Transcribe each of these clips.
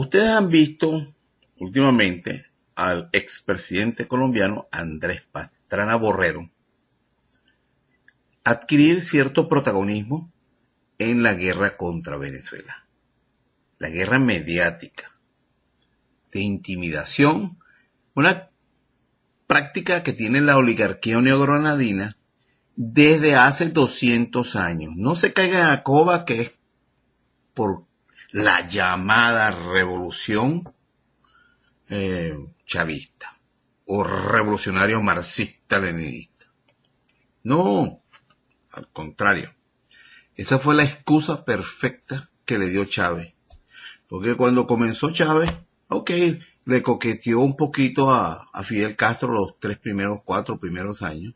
Ustedes han visto últimamente al expresidente colombiano Andrés Pastrana Borrero adquirir cierto protagonismo en la guerra contra Venezuela. La guerra mediática, de intimidación, una práctica que tiene la oligarquía neogranadina desde hace 200 años. No se caiga en coba que es por la llamada revolución eh, chavista o revolucionario marxista-leninista. No, al contrario. Esa fue la excusa perfecta que le dio Chávez. Porque cuando comenzó Chávez, ok, le coqueteó un poquito a, a Fidel Castro los tres primeros, cuatro primeros años.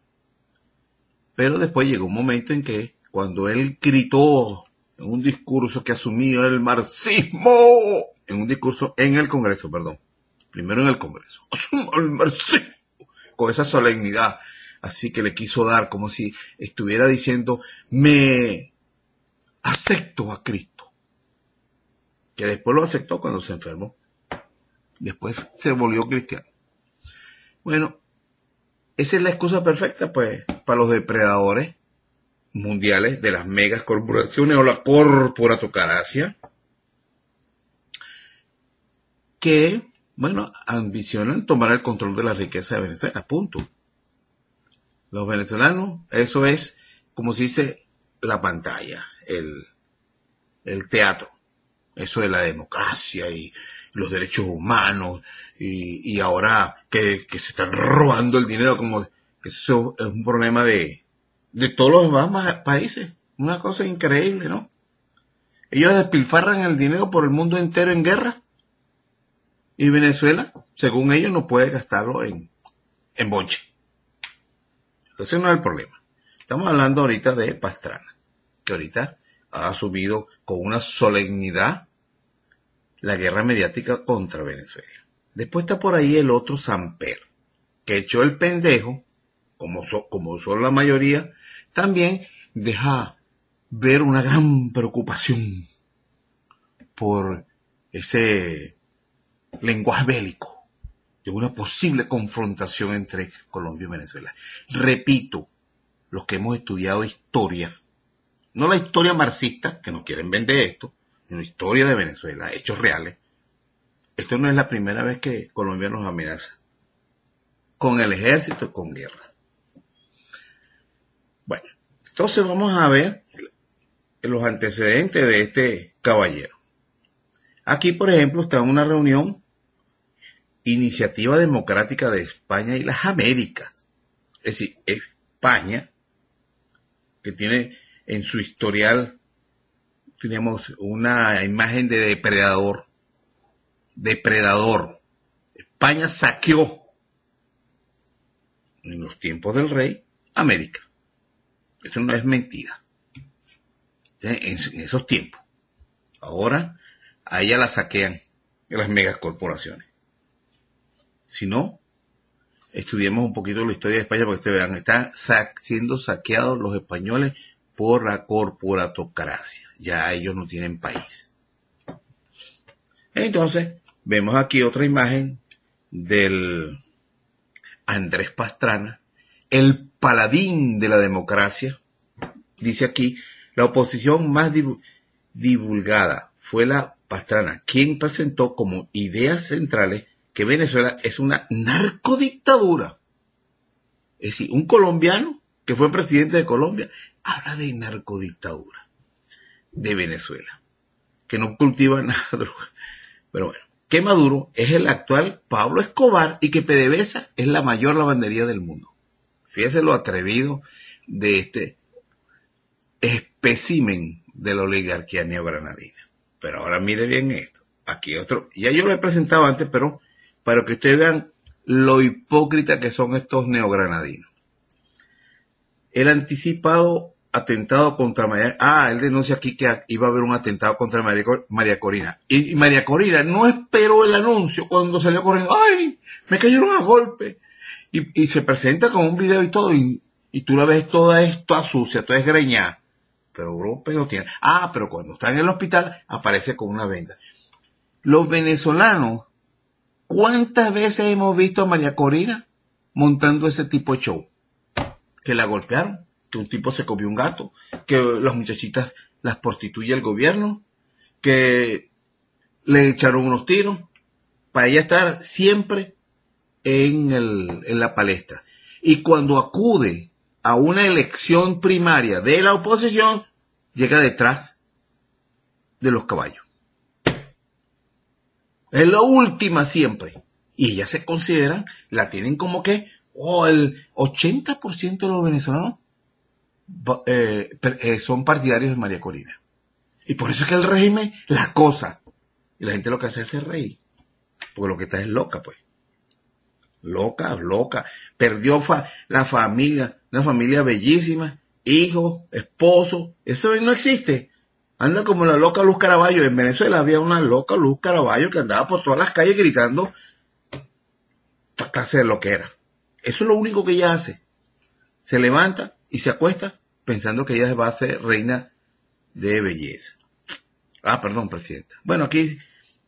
Pero después llegó un momento en que cuando él gritó en un discurso que asumía el marxismo, en un discurso en el Congreso, perdón, primero en el Congreso, asumo el marxismo, con esa solemnidad, así que le quiso dar como si estuviera diciendo, me acepto a Cristo, que después lo aceptó cuando se enfermó, después se volvió cristiano. Bueno, esa es la excusa perfecta, pues, para los depredadores mundiales de las megas corporaciones o la corporatocracia que, bueno, ambicionan tomar el control de la riqueza de Venezuela, punto. Los venezolanos, eso es, como se dice, la pantalla, el, el teatro, eso de la democracia y los derechos humanos y, y ahora que, que, se están robando el dinero como eso es un problema de, de todos los demás países. Una cosa increíble, ¿no? Ellos despilfarran el dinero por el mundo entero en guerra. Y Venezuela, según ellos, no puede gastarlo en, en bonche. Ese no es el problema. Estamos hablando ahorita de Pastrana, que ahorita ha asumido con una solemnidad la guerra mediática contra Venezuela. Después está por ahí el otro Samper, que echó el pendejo, como, como son la mayoría, también deja ver una gran preocupación por ese lenguaje bélico de una posible confrontación entre Colombia y Venezuela. Repito, los que hemos estudiado historia, no la historia marxista, que nos quieren vender esto, sino historia de Venezuela, hechos reales. Esto no es la primera vez que Colombia nos amenaza con el ejército, con guerra. Bueno, entonces vamos a ver los antecedentes de este caballero. Aquí, por ejemplo, está una reunión Iniciativa Democrática de España y las Américas. Es decir, España, que tiene en su historial, tenemos una imagen de depredador, depredador. España saqueó en los tiempos del rey América. Eso no es mentira. En, esos tiempos. Ahora, a ella la saquean las megacorporaciones. Si no, estudiemos un poquito la historia de España para que ustedes vean. Están siendo saqueados los españoles por la corporatocracia. Ya ellos no tienen país. Entonces, vemos aquí otra imagen del Andrés Pastrana, el paladín de la democracia. Dice aquí, la oposición más divulgada fue la Pastrana, quien presentó como ideas centrales que Venezuela es una narcodictadura. Es decir, un colombiano que fue presidente de Colombia habla de narcodictadura de Venezuela, que no cultiva nada. Pero bueno, que Maduro es el actual Pablo Escobar y que PDVSA es la mayor lavandería del mundo. Fíjese lo atrevido de este espécimen de la oligarquía neogranadina. Pero ahora mire bien esto. Aquí otro, ya yo lo he presentado antes, pero para que ustedes vean lo hipócrita que son estos neogranadinos. El anticipado atentado contra María, ah, él denuncia aquí que iba a haber un atentado contra María, Corina. Y, María Corina no esperó el anuncio cuando salió corriendo, ay, me cayeron a golpe y, se presenta con un video y todo, y, tú la ves toda esto sucia, toda esgreñada. pero Europa no tiene. Ah, pero cuando está en el hospital aparece con una venda. Los venezolanos, ¿cuántas veces hemos visto a María Corina montando ese tipo de show? Que la golpearon, que un tipo se comió un gato, que las muchachitas las prostituye el gobierno, que le echaron unos tiros, para ella estar siempre en, la palestra. Y cuando acude a una elección primaria de la oposición, llega detrás de los caballos. Es la última siempre. Y ellas se consideran, la tienen como que, oh, el 80% de los venezolanos eh, eh, son partidarios de María Corina. Y por eso es que el régimen la cosa. Y la gente lo que hace es reír. Porque lo que está es loca, pues. Loca, loca. Perdió la familia, una familia bellísima, hijo, esposo. Eso no existe. Anda como la loca Luz Caraballo. En Venezuela había una loca Luz Caraballo que andaba por todas las calles gritando clase de lo que era. Eso es lo único que ella hace. Se levanta y se acuesta pensando que ella va a ser reina de belleza. Ah, perdón, presidenta. Bueno, aquí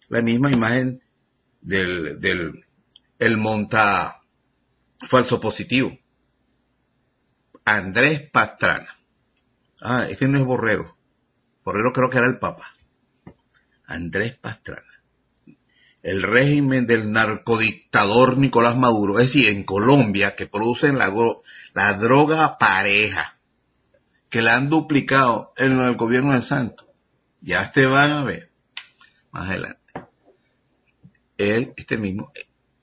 la misma imagen del, del el monta falso positivo. Andrés Pastrana. Ah, este no es Borrero. Borrero creo que era el Papa. Andrés Pastrana. El régimen del narcodictador Nicolás Maduro, es decir, en Colombia, que producen la, la droga pareja, que la han duplicado en el gobierno de Santos. Ya te van a ver más adelante él, este mismo,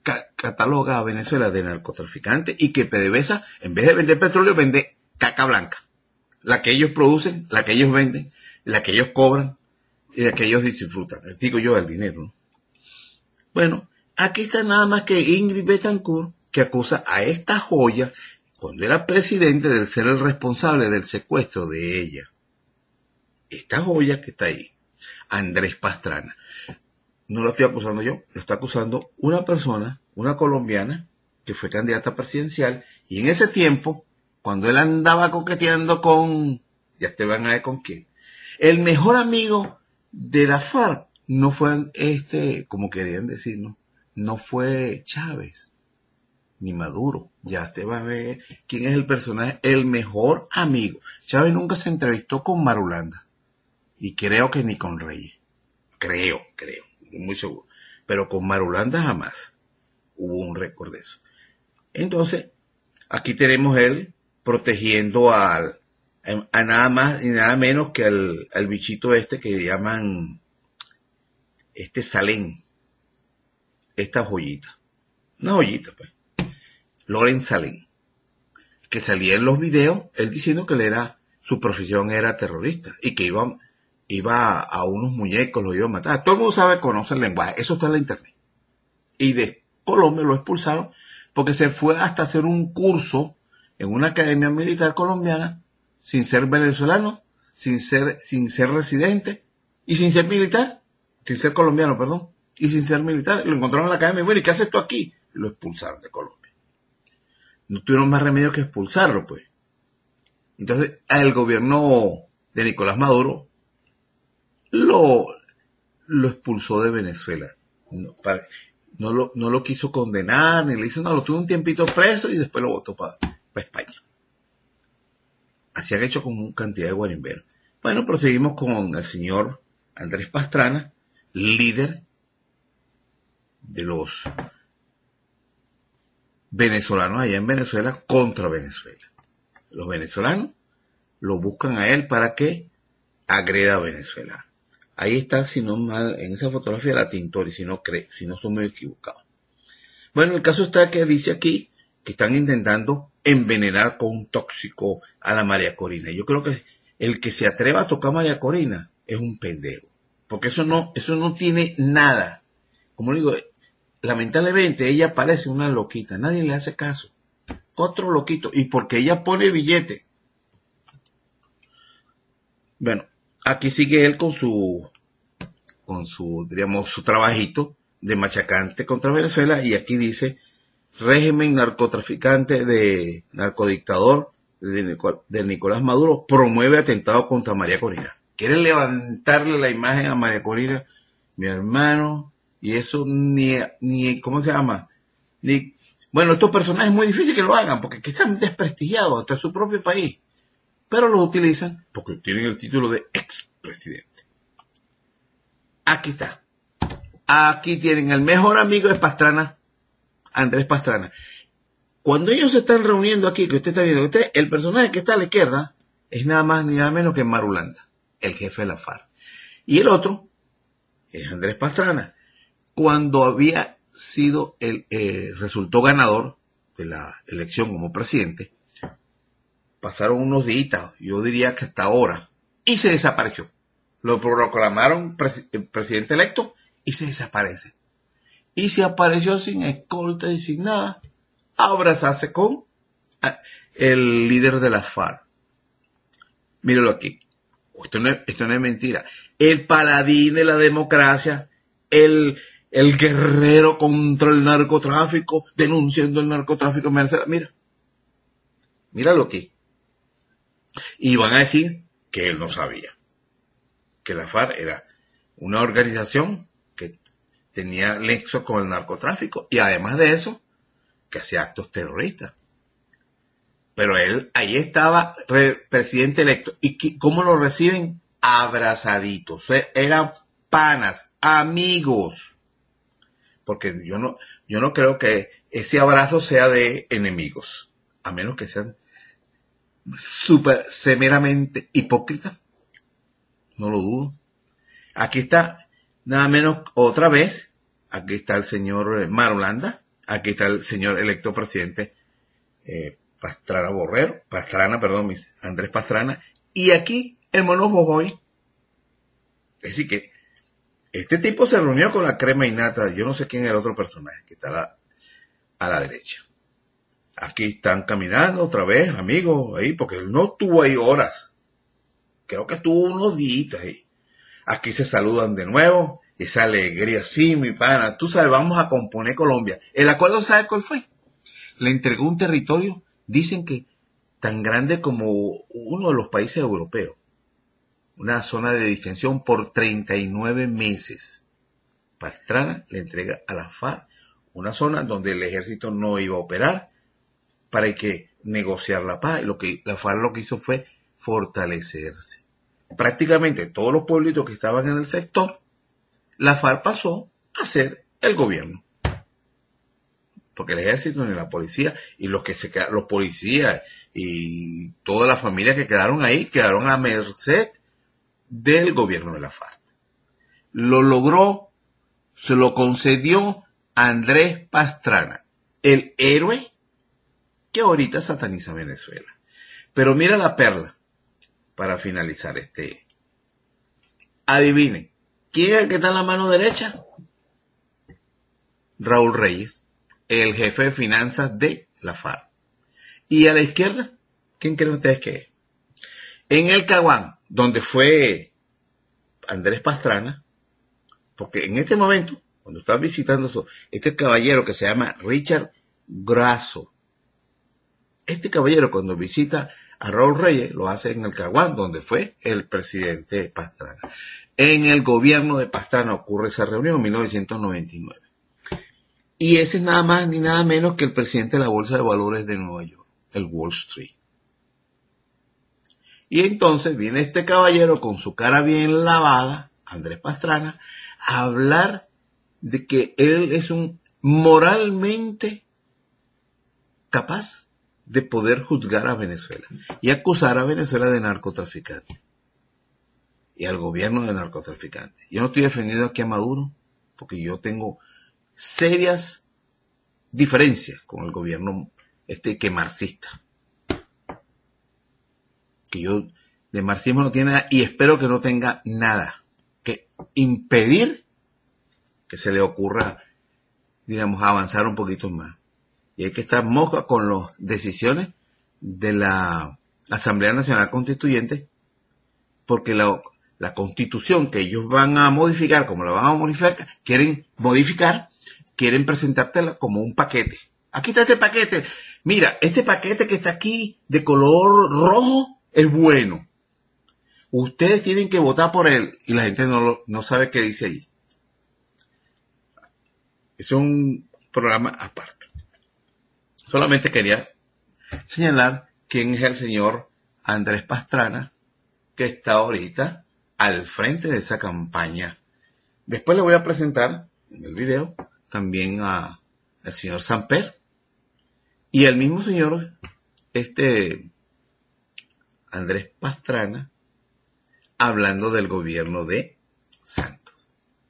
cataloga a Venezuela de narcotraficante y que PDVSA, en vez de vender petróleo, vende caca blanca. La que ellos producen, la que ellos venden, la que ellos cobran y la que ellos disfrutan. Les digo yo el dinero. Bueno, aquí está nada más que Ingrid Betancourt que acusa a esta joya cuando era presidente de ser el responsable del secuestro de ella. Esta joya que está ahí, Andrés Pastrana no lo estoy acusando yo, lo está acusando una persona, una colombiana, que fue candidata presidencial, y en ese tiempo, cuando él andaba coqueteando con, ya te van a ver con quién, el mejor amigo de la FARC no fue este, como querían decirlo, no fue Chávez, ni Maduro, ya te va a ver quién es el personaje, el mejor amigo. Chávez nunca se entrevistó con Marulanda, y creo que ni con Reyes, creo, creo muy seguro. Pero con Marulanda jamás hubo un récord de eso. Entonces, aquí tenemos él protegiendo al, a nada más y nada menos que al, al bichito este que llaman este Salén. Esta joyita. Una joyita, pues. Loren Salén. Que salía en los videos, él diciendo que él era, su profesión era terrorista y que iba iba a unos muñecos, los iba a matar. Todo el mundo sabe, conoce el lenguaje. Eso está en la internet. Y de Colombia lo expulsaron porque se fue hasta hacer un curso en una academia militar colombiana sin ser venezolano, sin ser, sin ser residente y sin ser militar, sin ser colombiano, perdón, y sin ser militar. Lo encontraron en la academia. Bueno, ¿y qué haces tú aquí? lo expulsaron de Colombia. No tuvieron más remedio que expulsarlo, pues. Entonces, el gobierno de Nicolás Maduro lo, expulsó de Venezuela. No, lo, no, lo, quiso condenar, ni le hizo nada, lo tuvo un tiempito preso y después lo votó para España. Así han hecho con cantidad de guarimberos. Bueno, proseguimos con el señor Andrés Pastrana, líder de los venezolanos allá en Venezuela contra Venezuela. Los venezolanos lo buscan a él para que agreda a Venezuela. Ahí está, si no mal, en esa fotografía la Tintori, si no cree, si no son muy equivocados. Bueno, el caso está que dice aquí que están intentando envenenar con un tóxico a la María Corina. Yo creo que el que se atreva a tocar a María Corina es un pendejo. Porque eso no, eso no tiene nada. Como digo, lamentablemente ella parece una loquita. Nadie le hace caso. Otro loquito. Y porque ella pone billete. Bueno, aquí sigue él con su, con su, diríamos, su trabajito de machacante contra Venezuela y aquí dice régimen narcotraficante de narcodictador de, Nicolás Maduro promueve atentado contra María Corina. Quiere levantarle la imagen a María Corina, mi hermano, y eso ni, ni ¿cómo se llama? Ni, bueno, estos personajes es muy difícil que lo hagan porque están desprestigiados hasta su propio país, pero lo utilizan porque tienen el título de expresidente. Aquí está. Aquí tienen el mejor amigo de Pastrana, Andrés Pastrana. Cuando ellos se están reuniendo aquí, que usted está viendo, el personaje que está a la izquierda es nada más ni nada menos que Marulanda, el jefe de la FARC. Y el otro es Andrés Pastrana. Cuando había sido el, eh, resultó ganador de la elección como presidente, pasaron unos días, yo diría que hasta ahora, y se desapareció. Lo proclamaron presidente electo y se desaparece. Y se apareció sin escolta y sin nada abrazarse con ah, el líder de la FARC. Míralo aquí. Esto no, es, mentira. El paladín de la democracia, el, guerrero contra el narcotráfico, denunciando el narcotráfico en. Mira, míralo aquí. Y van a decir que él no sabía que la FARC era una organización que tenía nexo con el narcotráfico y además de eso que hacía actos terroristas. Pero él ahí estaba presidente electo. ¿Y cómo lo reciben? Abrazaditos. Eran panas, amigos. Porque yo no, yo no creo que ese abrazo sea de enemigos. A menos que sean súper severamente hipócritas. No lo dudo. Aquí está, nada menos otra vez. Aquí está el señor Marolanda Aquí está el señor electo presidente eh, Pastrana Borrero, Pastrana, perdón, Andrés Pastrana. Y aquí el mono Bojoy. Es decir que este tipo se reunió con la crema innata. Yo no sé quién es el otro personaje que está a la, derecha. Aquí están caminando otra vez, amigos, ahí, porque él no estuvo ahí horas. Creo que estuvo unos días ahí. Aquí se saludan de nuevo esa alegría, sí, mi pana, tú sabes, vamos a componer Colombia. ¿El acuerdo sabe cuál fue? Le entregó un territorio, dicen que tan grande como uno de los países europeos. Una zona de distensión por 39 meses. Pastrana le entrega a la FARC una zona donde el ejército no iba a operar para que negociar la paz. Lo que la FARC lo que hizo fue fortalecerse. Prácticamente todos los pueblitos que estaban en el sector la FARC pasó a ser el gobierno. Porque el ejército ni la policía y los que se los policías y todas las familias que quedaron ahí quedaron a merced del gobierno de la FARC. Lo logró, se lo concedió Andrés Pastrana, el héroe que ahorita sataniza Venezuela. Pero mira la perla para finalizar este. Adivinen, ¿Quién es el que está en la mano derecha? Raúl Reyes, el jefe de finanzas de la FARC. Y a la izquierda, ¿quién creen ustedes que es? En el Caguán, donde fue Andrés Pastrana, porque en este momento, cuando estaba visitando este caballero que se llama Richard Grasso, este caballero cuando visita a Raúl Reyes lo hace en el Caguán, donde fue el presidente Pastrana. En el gobierno de Pastrana ocurre esa reunión en 1999. Y ese es nada más ni nada menos que el presidente de la Bolsa de Valores de Nueva York, el Wall Street. Y entonces viene este caballero con su cara bien lavada, Andrés Pastrana, a hablar de que él es un moralmente capaz de poder juzgar a Venezuela y acusar a Venezuela de narcotraficante y al gobierno de narcotraficantes. Yo no estoy defendiendo aquí a Maduro porque yo tengo serias diferencias con el gobierno este que marxista. Que yo de marxismo no tiene nada y espero que no tenga nada que impedir que se le ocurra, digamos, avanzar un poquito más. Y hay que estar moja con las decisiones de la Asamblea Nacional Constituyente porque la, la constitución que ellos van a modificar, como la van a modificar, quieren modificar, quieren presentártela como un paquete. Aquí está este paquete. mira, este paquete que está aquí de color rojo es bueno. Ustedes tienen que votar por él y la gente no, no sabe qué dice allí. Es un programa aparte. Solamente quería señalar quién es el señor Andrés Pastrana, que está ahorita al frente de esa campaña. Después le voy a presentar en el video también a el señor Samper y el mismo señor este Andrés Pastrana hablando del gobierno de Santos.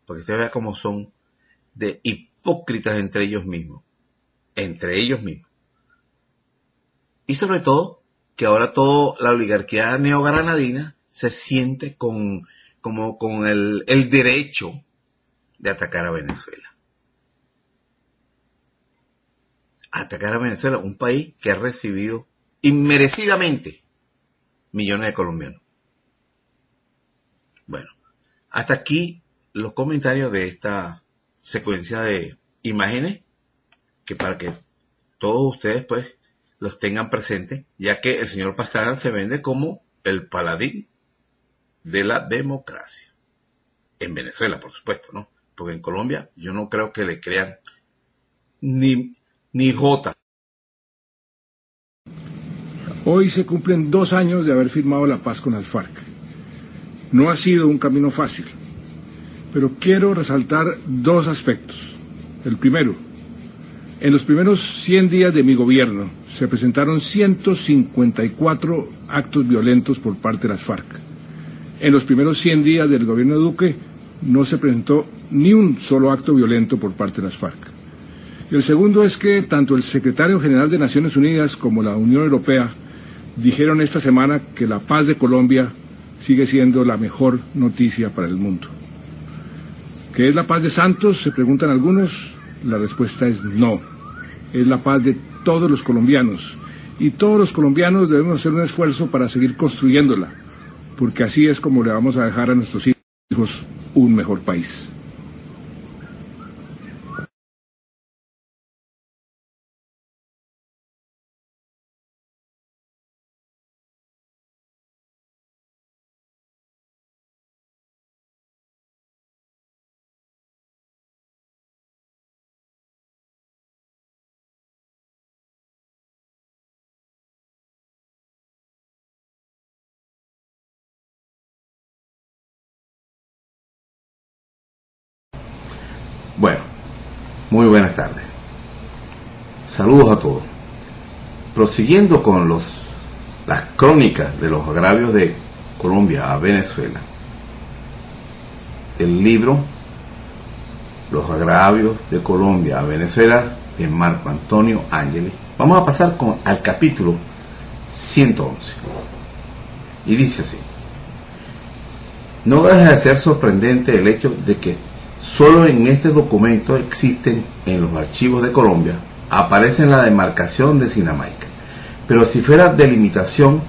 Porque usted vea cómo son de hipócritas entre ellos mismos. Entre ellos mismos. Y sobre todo, que ahora toda la oligarquía neogranadina se siente con, como con el, el derecho de atacar a Venezuela. Atacar a Venezuela, un país que ha recibido inmerecidamente millones de colombianos. Bueno, hasta aquí los comentarios de esta secuencia de imágenes que para que todos ustedes pues los tengan presentes, ya que el señor Pastrana se vende como el paladín de la democracia. En Venezuela, por supuesto, ¿no? Porque en Colombia yo no creo que le crean ni, ni J. Hoy se cumplen dos años de haber firmado la paz con las FARC. No ha sido un camino fácil, pero quiero resaltar dos aspectos. El primero, en los primeros 100 días de mi gobierno se presentaron 154 actos violentos por parte de las FARC. En los primeros 100 días del gobierno de Duque no se presentó ni un solo acto violento por parte de las FARC. Y el segundo es que tanto el secretario general de Naciones Unidas como la Unión Europea dijeron esta semana que la paz de Colombia sigue siendo la mejor noticia para el mundo. ¿Qué es la paz de Santos? Se preguntan algunos. La respuesta es no. Es la paz de todos los colombianos. Y todos los colombianos debemos hacer un esfuerzo para seguir construyéndola, porque así es como le vamos a dejar a nuestros hijos un mejor país. Bueno, muy buenas tardes. Saludos a todos. Prosiguiendo con los, las crónicas de los agravios de Colombia a Venezuela, el libro Los agravios de Colombia a Venezuela de Marco Antonio Ángeles. Vamos a pasar con, al capítulo 111. Y dice así. No deja de ser sorprendente el hecho de que Solo en este documento existen en los archivos de Colombia, aparece la demarcación de Sinamaica, pero si fuera delimitación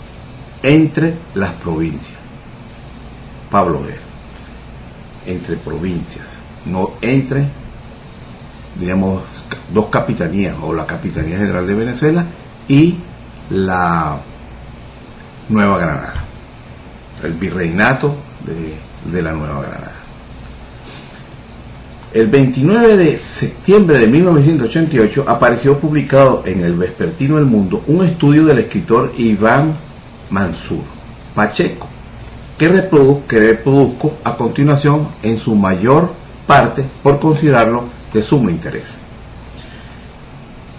entre las provincias. Pablo Ver, entre provincias, no entre, digamos, dos capitanías, o la Capitanía General de Venezuela y la Nueva Granada, el virreinato de la Nueva Granada. El 29 de septiembre de 1988 apareció publicado en el Vespertino El Mundo un estudio del escritor Iván Mansur Pacheco, que, reproduzco a continuación en su mayor parte por considerarlo de sumo interés.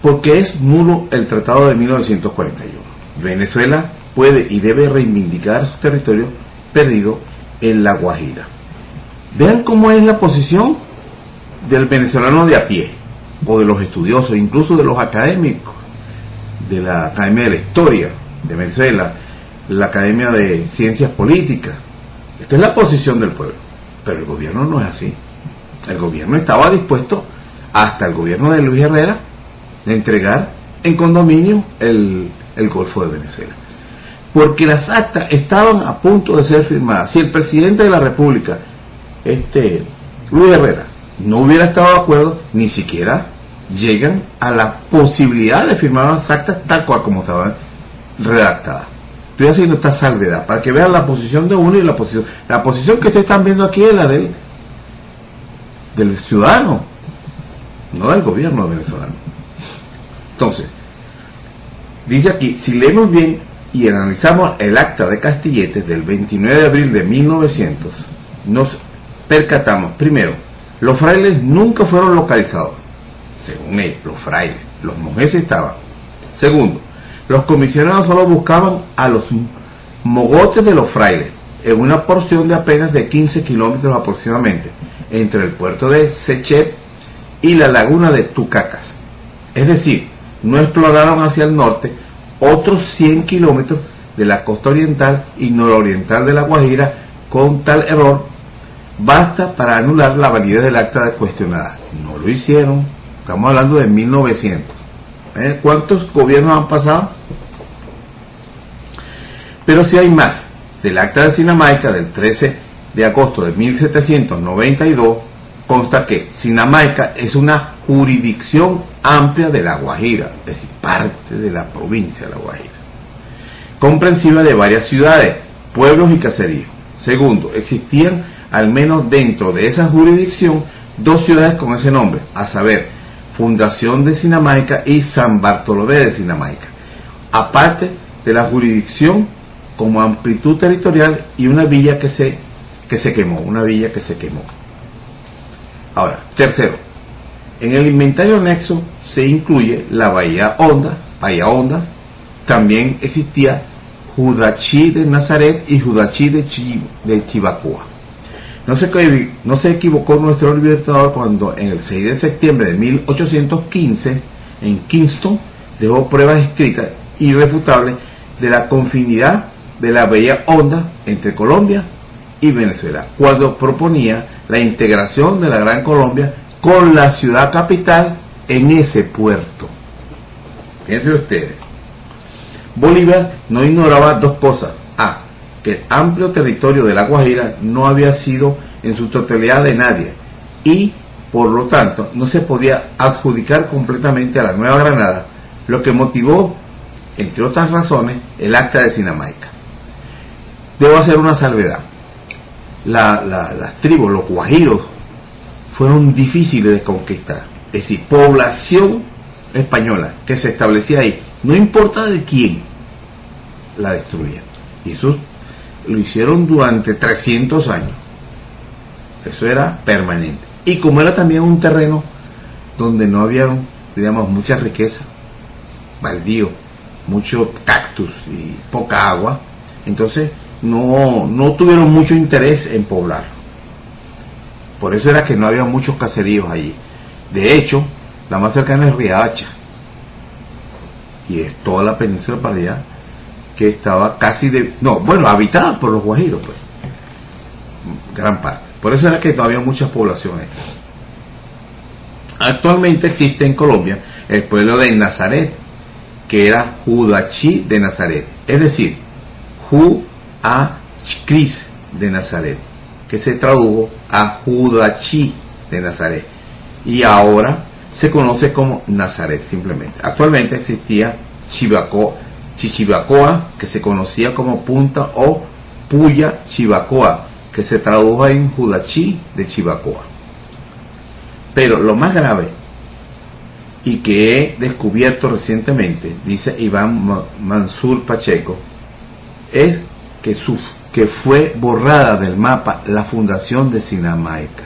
Porque es nulo el Tratado de 1941. Venezuela puede y debe reivindicar su territorio perdido en la Guajira. Vean cómo es la posición del venezolano de a pie, o de los estudiosos, incluso de los académicos, de la Academia de la Historia de Venezuela, la Academia de Ciencias Políticas. Esta es la posición del pueblo. Pero el gobierno no es así. El gobierno estaba dispuesto, hasta el gobierno de Luis Herrera, de entregar en condominio el, el Golfo de Venezuela. Porque las actas estaban a punto de ser firmadas. Si el presidente de la República, este, Luis Herrera, no hubiera estado de acuerdo, ni siquiera llegan a la posibilidad de firmar las actas tal cual como estaban redactadas. Estoy haciendo esta salvedad para que vean la posición de uno y la posición. La posición que ustedes están viendo aquí es la del, del ciudadano, no del gobierno venezolano. Entonces, dice aquí, si leemos bien y analizamos el acta de Castilletes del 29 de abril de 1900, nos percatamos, primero, los frailes nunca fueron localizados, según ellos, los frailes, los monjes estaban. Segundo, los comisionados solo buscaban a los mogotes de los frailes en una porción de apenas de 15 kilómetros aproximadamente entre el puerto de Sechet y la laguna de Tucacas. Es decir, no exploraron hacia el norte otros 100 kilómetros de la costa oriental y nororiental de la Guajira con tal error basta para anular la validez del acta cuestionada. No lo hicieron. Estamos hablando de 1900. ¿Eh? ¿Cuántos gobiernos han pasado? Pero si hay más. Del acta de Sinamaica del 13 de agosto de 1792 consta que Sinamaica es una jurisdicción amplia de La Guajira, es decir, parte de la provincia de La Guajira, comprensiva de varias ciudades, pueblos y caseríos. Segundo, existían al menos dentro de esa jurisdicción dos ciudades con ese nombre, a saber, Fundación de Sinamaica y San Bartolomé de Sinamaica, aparte de la jurisdicción como amplitud territorial y una villa que se, que se quemó, una villa que se quemó. Ahora, tercero, en el inventario anexo se incluye la Bahía Honda, Bahía Honda, también existía Judachí de Nazaret y Judachí de, de Chivacoa. No se, no se equivocó nuestro libertador cuando en el 6 de septiembre de 1815 en Kingston dejó pruebas escritas irrefutables de la confinidad de la bella onda entre Colombia y Venezuela, cuando proponía la integración de la Gran Colombia con la ciudad capital en ese puerto. Fíjense ustedes. Bolívar no ignoraba dos cosas que el amplio territorio de la Guajira no había sido en su totalidad de nadie y por lo tanto no se podía adjudicar completamente a la Nueva Granada, lo que motivó, entre otras razones, el acta de Sinamaica. Debo hacer una salvedad. las tribus, los guajiros, fueron difíciles de conquistar. Es decir, población española que se establecía ahí, no importa de quién, la destruían. Y eso lo hicieron durante 300 años. Eso era permanente. Y como era también un terreno donde no había, digamos, mucha riqueza, baldío, mucho cactus y poca agua, entonces no, no tuvieron mucho interés en poblar. Por eso era que no había muchos caseríos allí. De hecho, la más cercana es Riacha. Y es toda la península para allá que estaba casi de, no, bueno, habitada por los guajiros, pues, gran parte. Por eso era que todavía muchas poblaciones. Actualmente existe en Colombia el pueblo de Nazaret, que era Judachí de Nazaret, es decir, Ju-A-Cris de Nazaret, que se tradujo a Judachí de Nazaret. Y ahora se conoce como Nazaret simplemente. Actualmente existía Chivaco, Chichibacoa, que se conocía como Punta, o Puya Chivacoa, que se tradujo en Judachí de Chivacoa. Pero lo más grave, y que he descubierto recientemente, dice Iván Mansur Pacheco, es que, fue borrada del mapa la fundación de Sinamaica.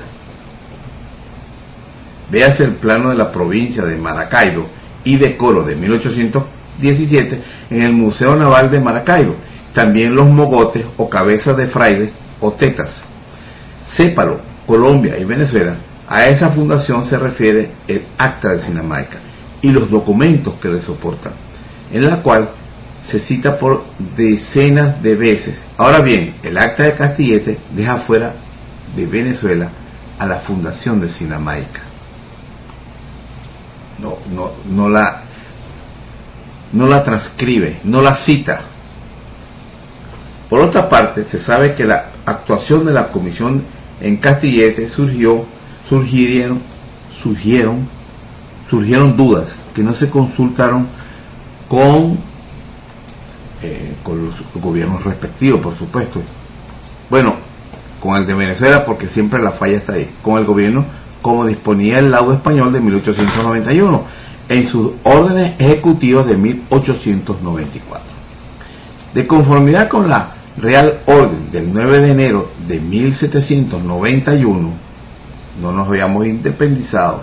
Véase el plano de la provincia de Maracaibo y de Coro de 1817 en el Museo Naval de Maracaibo. También los mogotes o cabezas de frailes o tetas. Sépalo, Colombia y Venezuela, a esa fundación se refiere el Acta de Sinamaica y los documentos que le soportan, en la cual se cita por decenas de veces. Ahora bien, el Acta de Castillete deja fuera de Venezuela a la fundación de Sinamaica. No, no, no la no la transcribe, no la cita. Por otra parte, se sabe que la actuación de la comisión en Castillete surgió, surgieron, surgieron surgieron dudas que no se consultaron con, eh, con los gobiernos respectivos, por supuesto. Bueno, con el de Venezuela, porque siempre la falla está ahí, con el gobierno como disponía el laudo español de 1891 en sus órdenes ejecutivas de 1894. De conformidad con la Real Orden del 9 de enero de 1791, no nos habíamos independizado.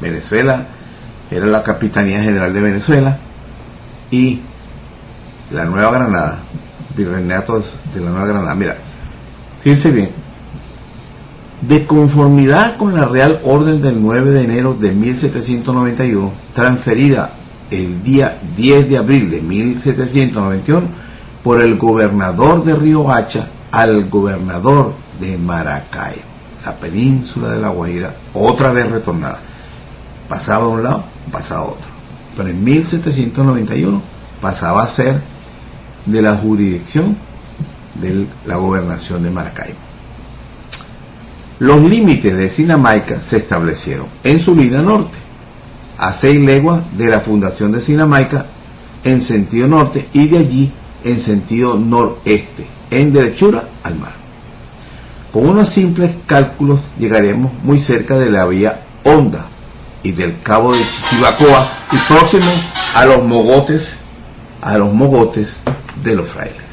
Venezuela era la Capitanía General de Venezuela y la Nueva Granada, virreinato de la Nueva Granada. Mira, fíjense bien, de conformidad con la Real Orden del 9 de enero de 1791, transferida el día 10 de abril de 1791 por el gobernador de Río Hacha al gobernador de Maracaibo, la península de La Guajira, otra vez retornada. Pasaba a un lado, pasaba a otro. Pero en 1791 pasaba a ser de la jurisdicción de la gobernación de Maracaibo. Los límites de Sinamaica se establecieron en su línea norte, a seis leguas de la fundación de Sinamaica en sentido norte y de allí en sentido noreste, en derechura al mar. Con unos simples cálculos llegaremos muy cerca de la vía Honda y del cabo de Chichibacoa y próximo a los mogotes, a los mogotes de los frailes.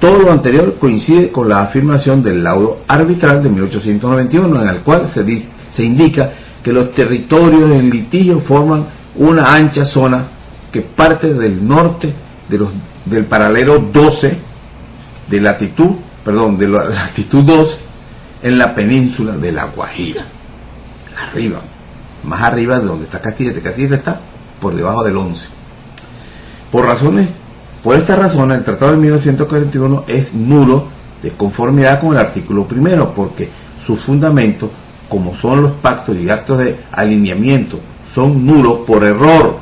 Todo lo anterior coincide con la afirmación del laudo arbitral de 1891, en el cual se, se indica que los territorios en litigio forman una ancha zona que parte del norte de los, del paralelo 12 de latitud, perdón, de la latitud 2 en la península de La Guajira. Arriba, más arriba de donde está Castilla. Castilla está por debajo del 11. Por razones, por esta razón, el Tratado de 1941 es nulo de conformidad con el artículo primero, porque sus fundamentos, como son los pactos y actos de alineamiento, son nulos por error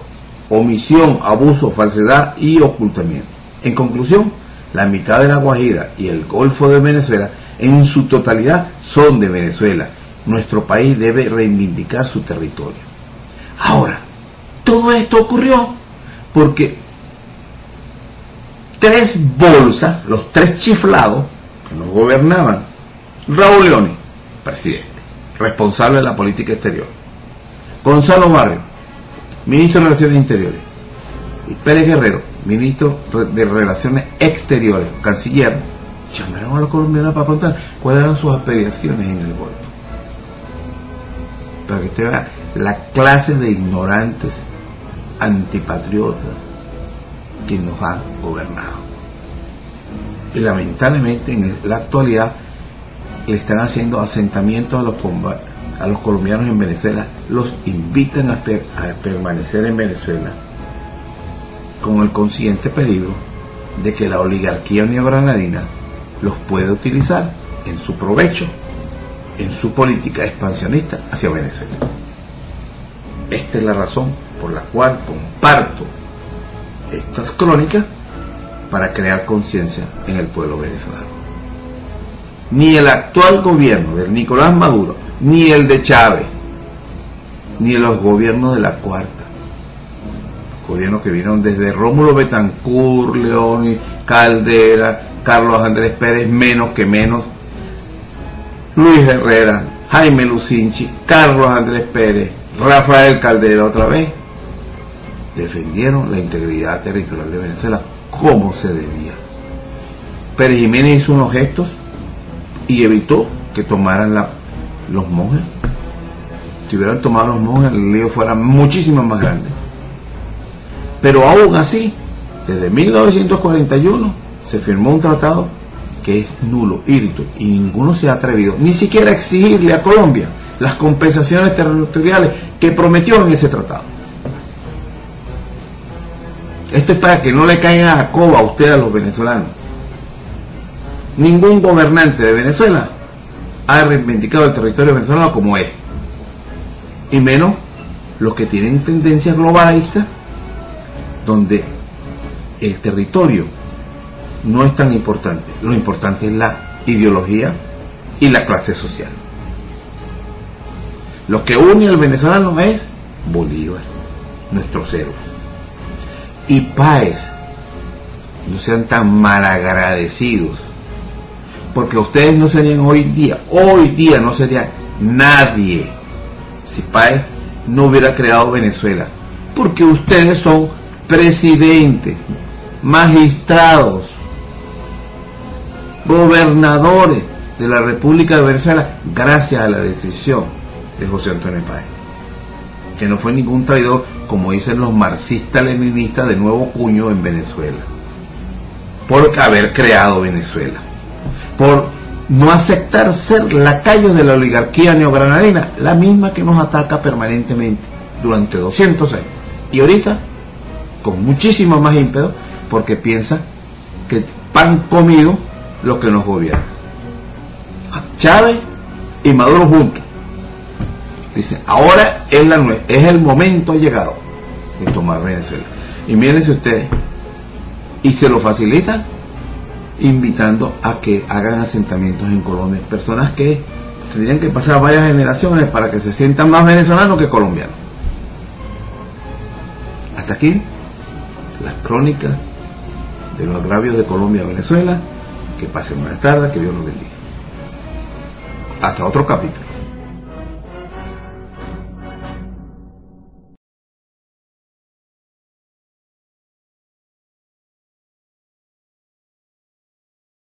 omisión, abuso, falsedad y ocultamiento. En conclusión, la mitad de la Guajira y el Golfo de Venezuela en su totalidad son de Venezuela. Nuestro país debe reivindicar su territorio. Ahora, todo esto ocurrió porque tres bolsas, los tres chiflados que nos gobernaban, Raúl Leoni, presidente, responsable de la política exterior, Gonzalo Barrio, ministro de Relaciones Interiores, y Pérez Guerrero, ministro de Relaciones Exteriores, canciller, llamaron a los colombianos para preguntar cuáles eran sus aspiraciones en el Golfo. Para que usted vea la clase de ignorantes, antipatriotas que nos han gobernado. Y lamentablemente en la actualidad le están haciendo asentamientos a los a colombianos en Venezuela, los invitan a, permanecer en Venezuela con el consciente peligro de que la oligarquía neogranadina los puede utilizar en su provecho, en su política expansionista hacia Venezuela. Esta es la razón por la cual comparto estas crónicas para crear conciencia en el pueblo venezolano. Ni el actual gobierno de Nicolás Maduro ni el de Chávez, ni los gobiernos de la cuarta. Gobiernos que vinieron desde Rómulo Betancourt, León, Caldera, Carlos Andrés Pérez, menos que menos, Luis Herrera, Jaime Lucinchi, Carlos Andrés Pérez, Rafael Caldera otra vez, defendieron la integridad territorial de Venezuela como se debía. Pérez Jiménez hizo unos gestos y evitó que tomaran la los monjes. Si hubieran tomado los monjes, el lío fuera muchísimo más grande. Pero aún así, desde 1941 se firmó un tratado que es nulo, írrito, y ninguno se ha atrevido ni siquiera a exigirle a Colombia las compensaciones territoriales que prometió en ese tratado. Esto es para que no le caigan a coba a ustedes a los venezolanos. Ningún gobernante de Venezuela ha reivindicado el territorio venezolano como es. Y menos los que tienen tendencias globalistas, donde el territorio no es tan importante. Lo importante es la ideología y la clase social. Lo que une al venezolano es Bolívar, nuestro cero. Y Páez, no sean tan malagradecidos, porque ustedes no serían hoy día, hoy día no serían nadie si Páez no hubiera creado Venezuela, porque ustedes son presidentes, magistrados, gobernadores de la República de Venezuela gracias a la decisión de José Antonio Páez, que no fue ningún traidor como dicen los marxistas-leninistas de nuevo cuño en Venezuela, por haber creado Venezuela, por no aceptar ser lacayos de la oligarquía neogranadina, la misma que nos ataca permanentemente durante 200 años. Y ahorita, con muchísimo más ímpetu, porque piensa que pan comido lo que nos gobierna. Chávez y Maduro juntos. Dice, ahora es, la, es el momento llegado de tomar Venezuela. Y mírense ustedes, y se lo facilitan invitando a que hagan asentamientos en Colombia. Personas que tendrían que pasar varias generaciones para que se sientan más venezolanos que colombianos. Hasta aquí las crónicas de los agravios de Colombia a Venezuela. Que pasen buenas tardes, que Dios los bendiga. Hasta otro capítulo.